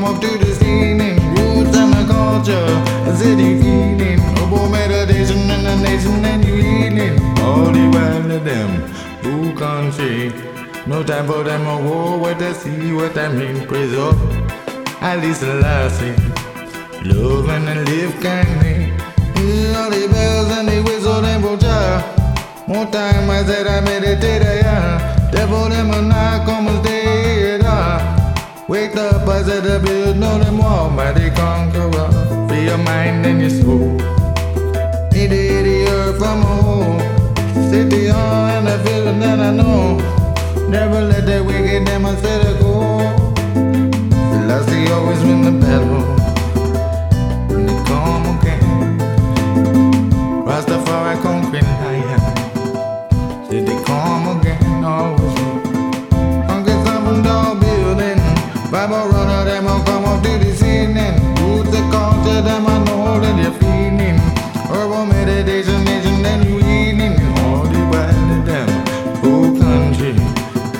come up to the scene. Roots and the culture, a city feeling. Global meditation and the nation and you healing. All the while to them, who country. No time for them a war, what they see, what I mean, praise up. At least last thing. Love and live kindly. Hear all the bells and the whistle and vulture. One time I said I meditate, yeah. Devil them a knock mind and your soul. Need the earth from home. On and the feeling that I know. Never let that wicked them instead of go. Selassie always win the battle. And they come again. Rastafari conquering higher. Did they come again? Always. Conquer some dog building. Bible runner,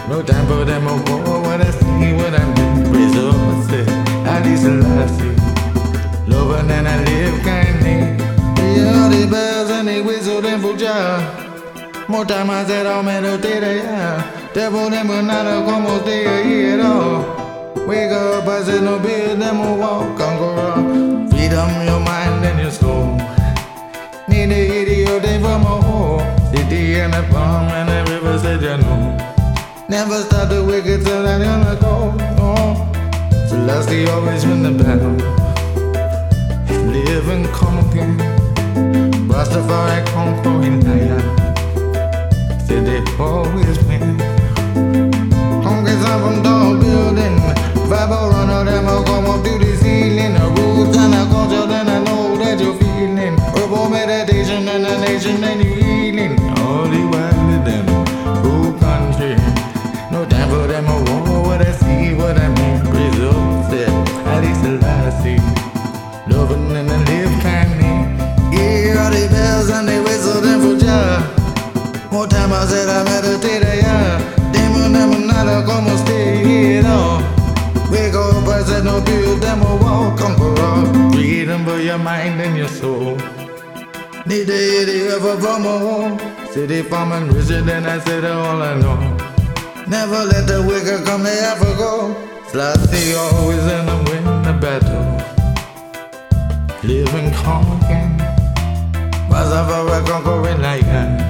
No time for them, a war, what I see, what I mean. Praise up, I say, at least I see. Loving and then I live kindly. Hear all the bells and they whistle them for job. More time I said I'll meditate, yeah. Devil them will not como stay here at all. Oh. Wake up, I said no bed, them will walk, conqueror. Freedom, Never stop the wicked till I gonna go. Oh. Selassie always win the battle. Live and again. Rastafari conquering lion. Said they always win. Conquer some from tall building. Bible runner, them will come to the Loving I live kindly. Hear all the bells and they for. More time I said I yeah. Stay here, no. Wake up, I said no build them a wall. Freedom for your mind and your soul. Need to hear the ever. City and I said all I know. Never let the wicked come, they ever go. Selassie always in the win conquering lion? Say, come again.